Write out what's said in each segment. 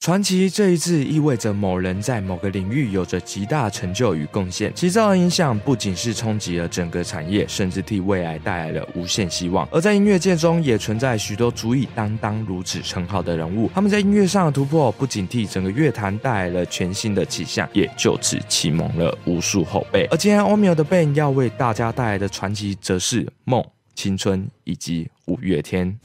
传奇这一字意味着某人在某个领域有着极大成就与贡献，其造成影响不仅是冲击了整个产业，甚至替未来带来了无限希望。而在音乐界中，也存在许多足以担当如此称号的人物，他们在音乐上的突破，不仅替整个乐坛带来了全新的气象，也就此启蒙了无数后辈。而今天欧米尔的 Ben 要为大家带来的传奇，则是梦、青春以及五月天。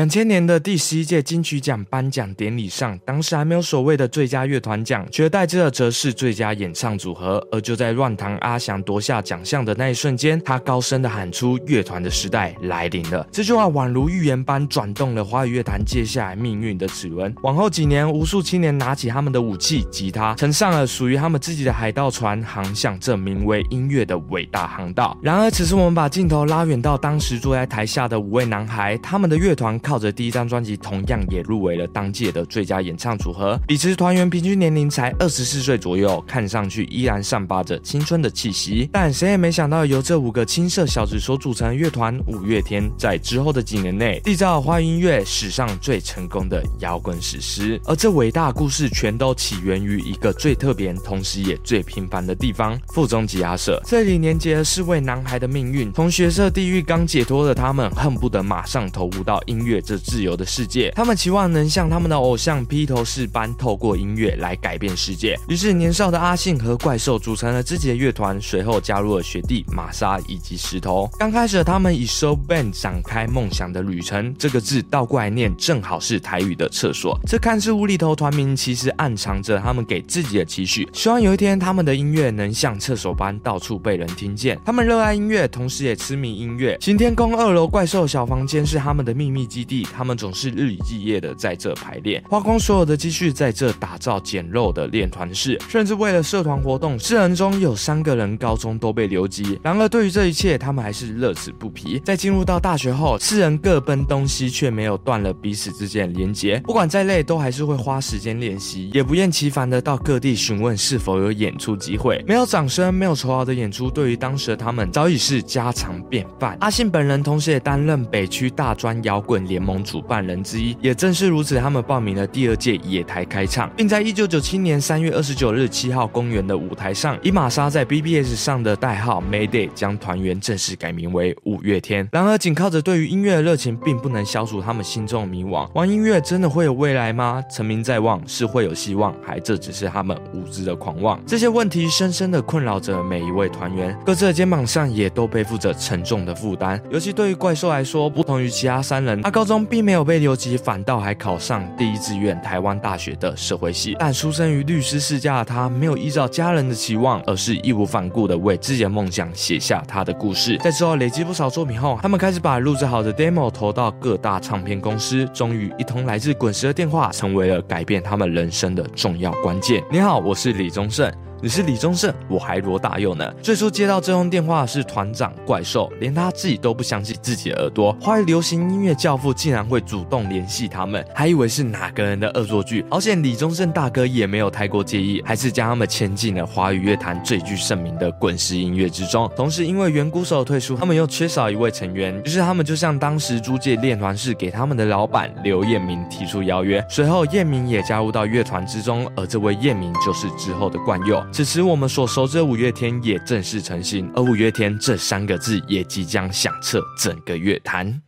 两千年的第十一届金曲奖颁奖典礼上，当时还没有所谓的最佳乐团奖，取而代之的则是最佳演唱组合。而就在乱弹阿翔夺下奖项的那一瞬间，他高声的喊出：“乐团的时代来临了。”这句话宛如预言般转动了华语乐坛接下来命运的齿轮。往后几年，无数青年拿起他们的武器——吉他，乘上了属于他们自己的海盗船，航向这名为音乐的伟大航道。然而，此时我们把镜头拉远到当时坐在台下的五位男孩，他们的乐团。靠着第一张专辑，同样也入围了当届的最佳演唱组合。彼时团员平均年龄才二十四岁左右，看上去依然散发着青春的气息。但谁也没想到，由这五个青涩小子所组成的乐团五月天，在之后的几年内缔造华语音乐史上最成功的摇滚史诗。而这伟大故事，全都起源于一个最特别，同时也最平凡的地方——附中吉他社。这里连接了四位男孩的命运，从学社地狱刚解脱的他们，恨不得马上投入到音乐。这自由的世界，他们期望能像他们的偶像披头士般，透过音乐来改变世界。于是，年少的阿信和怪兽组成了自己的乐团，随后加入了学弟玛莎以及石头。刚开始，他们以 “so band” 展开梦想的旅程。这个字倒过来念，正好是台语的厕所。这看似无厘头团名，其实暗藏着他们给自己的期许，希望有一天他们的音乐能像厕所般到处被人听见。他们热爱音乐，同时也痴迷音乐。晴天宫二楼怪兽小房间是他们的秘密基基地。他们总是日以继夜的在这排练，花光所有的积蓄在这打造简陋的练团室，甚至为了社团活动，四人中有三个人高中都被留级。然而，对于这一切，他们还是乐此不疲。在进入到大学后，四人各奔东西，却没有断了彼此之间的连结。不管再累，都还是会花时间练习，也不厌其烦的到各地询问是否有演出机会。没有掌声，没有酬劳的演出，对于当时的他们早已是家常便饭。阿信本人同时也担任北区大专摇滚联盟。主办人之一，也正是如此，他们报名了第二届野台开唱，并在一九九七年三月二十九日七号公园的舞台上，以玛莎在 BBS 上的代号 Mayday 将团员正式改名为五月天。然而，仅靠着对于音乐的热情，并不能消除他们心中的迷惘。玩音乐真的会有未来吗？成名在望是会有希望，还这只是他们无知的狂妄？这些问题深深的困扰着每一位团员，各自的肩膀上也都背负着沉重的负担。尤其对于怪兽来说，不同于其他三人，阿高高中。并没有被留级，反倒还考上第一志愿台湾大学的社会系。但出生于律师世家的他，没有依照家人的期望，而是义无反顾的为自己的梦想写下他的故事。在之后累积不少作品后，他们开始把录制好的 demo 投到各大唱片公司。终于，一通来自滚石的电话，成为了改变他们人生的重要关键。你好，我是李宗盛。你是李宗盛，我还罗大佑呢。最初接到这通电话是团长怪兽，连他自己都不相信自己的耳朵。华语流行音乐教父竟然会主动联系他们，还以为是哪个人的恶作剧。而且李宗盛大哥也没有太过介意，还是将他们牵进了华语乐坛最具盛名的滚石音乐之中。同时，因为原鼓手退出，他们又缺少一位成员，于是他们就向当时租借练团室给他们的老板刘彦明提出邀约。随后，彦明也加入到乐团之中，而这位彦明就是之后的冠佑。此时，我们所熟知的五月天也正式成型，而五月天这三个字也即将响彻整个乐坛。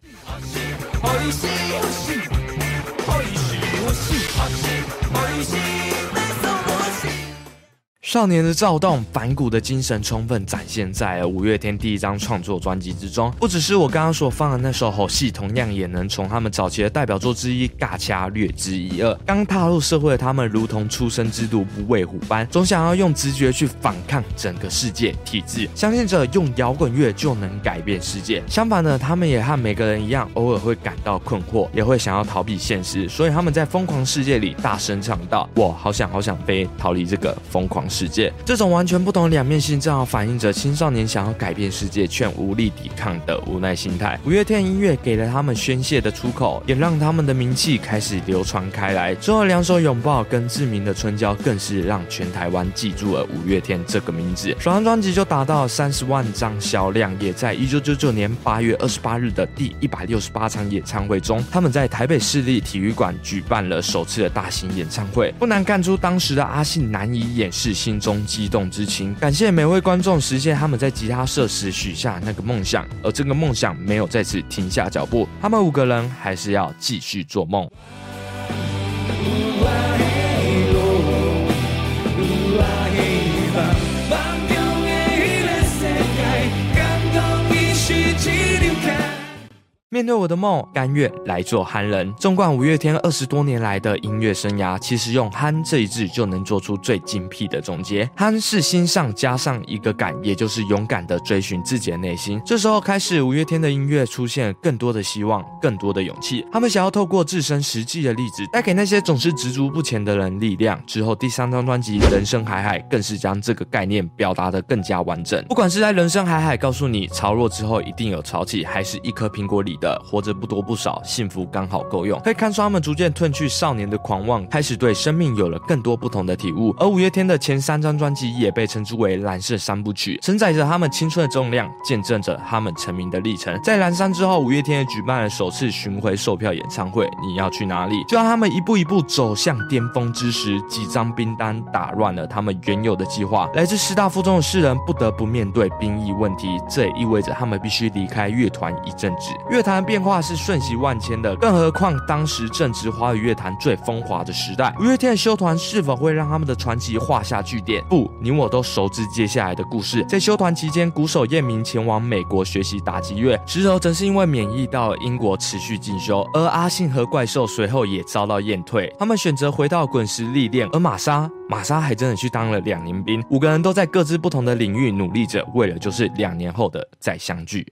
少年的躁动，反骨的精神，充分展现在了五月天第一张创作专辑之中。不只是我刚刚所放的那首《吼戏》，同样也能从他们早期的代表作之一《尬掐》略知一二。刚踏入社会的他们，如同出生之犊不畏虎般，总想要用直觉去反抗整个世界体制，相信着用摇滚乐就能改变世界。相反的，他们也和每个人一样，偶尔会感到困惑，也会想要逃避现实。所以他们在疯狂世界里大声唱道：“我好想好想飞，逃离这个疯狂世。”世界。这种完全不同两面性，正好反映着青少年想要改变世界却无力抵抗的无奈心态。五月天音乐给了他们宣泄的出口，也让他们的名气开始流传开来。之后两首拥抱跟志明的春娇，更是让全台湾记住了五月天这个名字。首张专辑就达到三十万张销量，也在一九九九年八月二十八日的第一百六十八场演唱会中，他们在台北市立体育馆举办了首次的大型演唱会。不难看出，当时的阿信难以掩饰心中激动之情，感谢每位观众实现他们在吉他社时许下那个梦想，而这个梦想没有在此停下脚步，他们五个人还是要继续做梦。面对我的梦，甘愿来做憨人。纵观五月天二十多年来的音乐生涯，其实用“憨”这一字就能做出最精辟的总结。憨是心上加上一个敢，也就是勇敢的追寻自己的内心。这时候开始，五月天的音乐出现更多的希望，更多的勇气。他们想要透过自身实际的例子，带给那些总是执着不前的人力量。之后第三张专辑《人生海海》更是将这个概念表达得更加完整。不管是在《人生海海》告诉你潮落之后一定有潮起，还是一颗苹果里。的活着不多不少，幸福刚好够用。可以看出他们逐渐褪去少年的狂妄，开始对生命有了更多不同的体悟。而五月天的前三张专辑也被称之为蓝色三部曲，承载着他们青春的重量，见证着他们成名的历程。在蓝山之后，五月天也举办了首次巡回售票演唱会。你要去哪里？就让他们一步一步走向巅峰之时，几张兵单打乱了他们原有的计划。来自师大附中的世人不得不面对兵役问题，这也意味着他们必须离开乐团一阵子。乐团。变化是瞬息万千的，更何况当时正值华语乐坛最风华的时代。五月天的修团是否会让他们的传奇画下句点？不，你我都熟知接下来的故事。在修团期间，鼓手叶明前往美国学习打击乐，石头则是因为免疫到英国持续进修。而阿信和怪兽随后也遭到验退，他们选择回到滚石历练。而玛莎，玛莎还真的去当了两年兵。五个人都在各自不同的领域努力着，为了就是两年后的再相聚。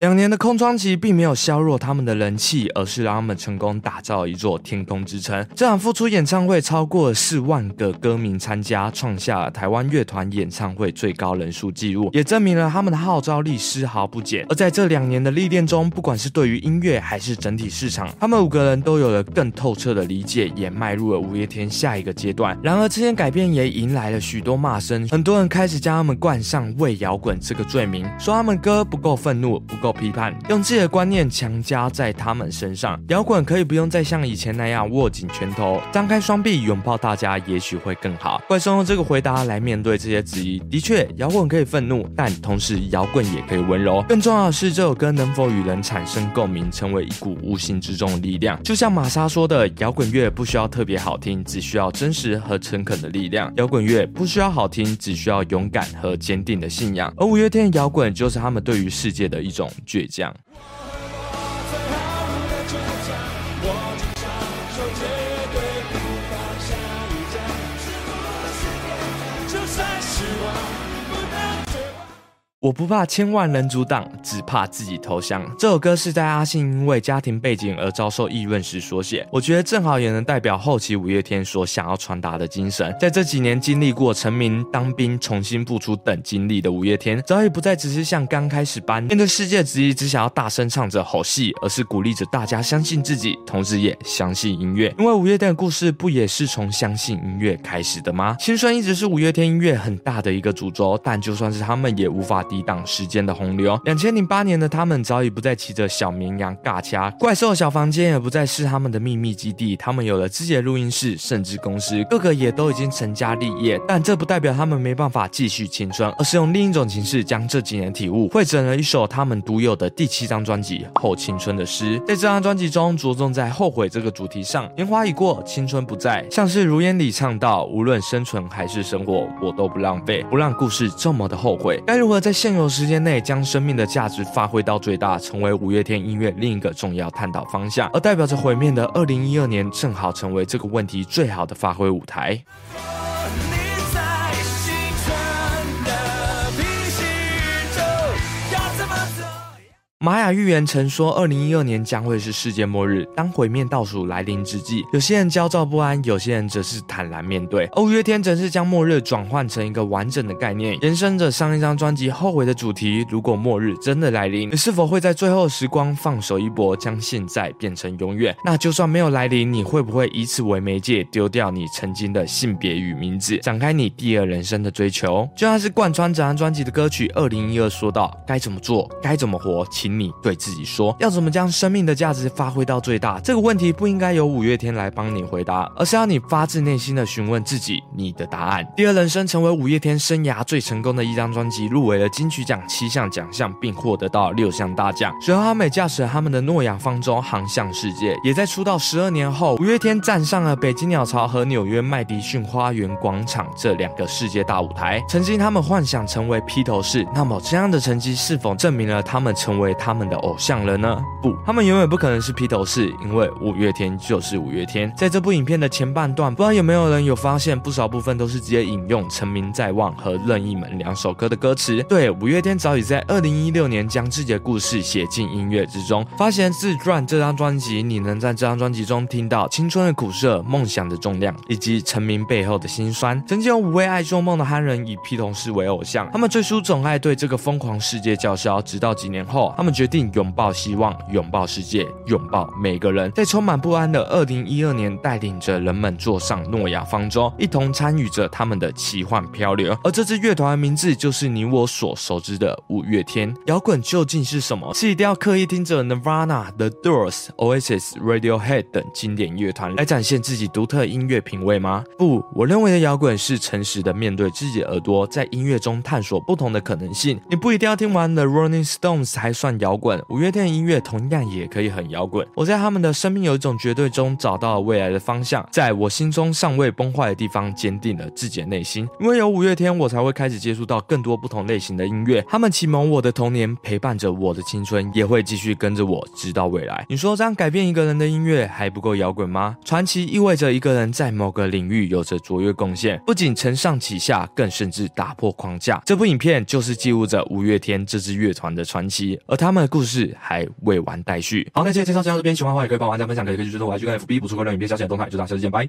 两年的空窗期并没有削弱他们的人气，而是让他们成功打造一座天空之城。这场复出演唱会超过四万个歌迷参加，创下了台湾乐团演唱会最高人数纪录，也证明了他们的号召力丝毫不减。而在这两年的历练中，不管是对于音乐还是整体市场，他们五个人都有了更透彻的理解，也迈入了五月天下一个阶段。然而，这些改变也迎来了许多骂声，很多人开始将他们冠上“为摇滚”这个罪名，说他们歌不够愤怒，不够。批判用自己的观念强加在他们身上，摇滚可以不用再像以前那样握紧拳头、张开双臂拥抱大家，也许会更好。怪兽用这个回答来面对这些质疑。的确，摇滚可以愤怒，但同时摇滚也可以温柔。更重要的是，这首歌能否与人产生共鸣，成为一股无形之中的力量。就像玛莎说的，摇滚乐不需要特别好听，只需要真实和诚恳的力量。摇滚乐不需要好听，只需要勇敢和坚定的信仰。而五月天的摇滚就是他们对于世界的一种。倔强。我不怕千万人阻挡，只怕自己投降。这首歌是在阿信因为家庭背景而遭受议论时所写，我觉得正好也能代表后期五月天所想要传达的精神。在这几年经历过成名、当兵、重新复出等经历的五月天，早已不再只是像刚开始般面对世界质疑，只想要大声唱着吼戏，而是鼓励着大家相信自己，同时也相信音乐。因为五月天的故事不也是从相信音乐开始的吗？青春一直是五月天音乐很大的一个主轴，但就算是他们，也无法。抵挡时间的洪流。两千零八年的他们早已不再骑着小绵羊尬掐，怪兽小房间也不再是他们的秘密基地。他们有了自己的录音室，甚至公司，个个也都已经成家立业。但这不代表他们没办法继续青春，而是用另一种形式将这几年体悟汇整了一首他们独有的第七张专辑《后青春的诗》。在这张专辑中，着重在后悔这个主题上。年华已过，青春不在，像是如烟里唱到：无论生存还是生活，我都不浪费，不让故事这么的后悔。该如何在？现有时间内将生命的价值发挥到最大，成为五月天音乐另一个重要探讨方向。而代表着毁灭的二零一二年，正好成为这个问题最好的发挥舞台。玛雅预言曾说，二零一二年将会是世界末日。当毁灭倒数来临之际，有些人焦躁不安，有些人则是坦然面对。五月天则是将末日转换成一个完整的概念，延伸着上一张专辑《后悔》的主题。如果末日真的来临，你是否会在最后时光放手一搏，将现在变成永远？那就算没有来临，你会不会以此为媒介，丢掉你曾经的性别与名字，展开你第二人生的追求？就像是贯穿整张专辑的歌曲《二零一二》说到：该怎么做，该怎么活，请。你对自己说，要怎么将生命的价值发挥到最大？这个问题不应该由五月天来帮你回答，而是要你发自内心的询问自己你的答案。第二人生成为五月天生涯最成功的一张专辑，入围了金曲奖七项奖项，并获得到六项大奖。随后，阿美驾驶他们的诺亚方舟航向世界。也在出道十二年后，五月天站上了北京鸟巢和纽约麦迪逊花园广场这两个世界大舞台。曾经他们幻想成为披头士，那么这样的成绩是否证明了他们成为？他们的偶像了呢？不，他们永远不可能是披头士，因为五月天就是五月天。在这部影片的前半段，不知道有没有人有发现，不少部分都是直接引用《成名在望》和《任意门》两首歌的歌词。对，五月天早已在二零一六年将自己的故事写进音乐之中。发行自传这张专辑，你能在这张专辑中听到青春的苦涩、梦想的重量，以及成名背后的辛酸。曾经有五位爱做梦的憨人以披头士为偶像，他们最初总爱对这个疯狂世界叫嚣，直到几年后，他们。决定拥抱希望，拥抱世界，拥抱每个人，在充满不安的二零一二年，带领着人们坐上诺亚方舟，一同参与着他们的奇幻漂流。而这支乐团的名字，就是你我所熟知的五月天。摇滚究竟是什么？是一定要刻意听着 Nirvana、The Doors、Oasis、Radiohead 等经典乐团来展现自己独特音乐品味吗？不，我认为的摇滚是诚实的面对自己耳朵，在音乐中探索不同的可能性。你不一定要听完 The Rolling Stones 才算。摇滚，五月天的音乐同样也可以很摇滚。我在他们的生命有一种绝对中找到了未来的方向，在我心中尚未崩坏的地方坚定了自己的内心。因为有五月天，我才会开始接触到更多不同类型的音乐。他们启蒙我的童年，陪伴着我的青春，也会继续跟着我直到未来。你说这样改变一个人的音乐还不够摇滚吗？传奇意味着一个人在某个领域有着卓越贡献，不仅承上启下，更甚至打破框架。这部影片就是记录着五月天这支乐团的传奇，而他。他们的故事还未完待续。好，那今天介绍就到这边，喜欢的话也可以帮我按赞、分享，可以继续追踪我 IG 跟 FB 补充更多影片消息的动态。就到，下次见，拜。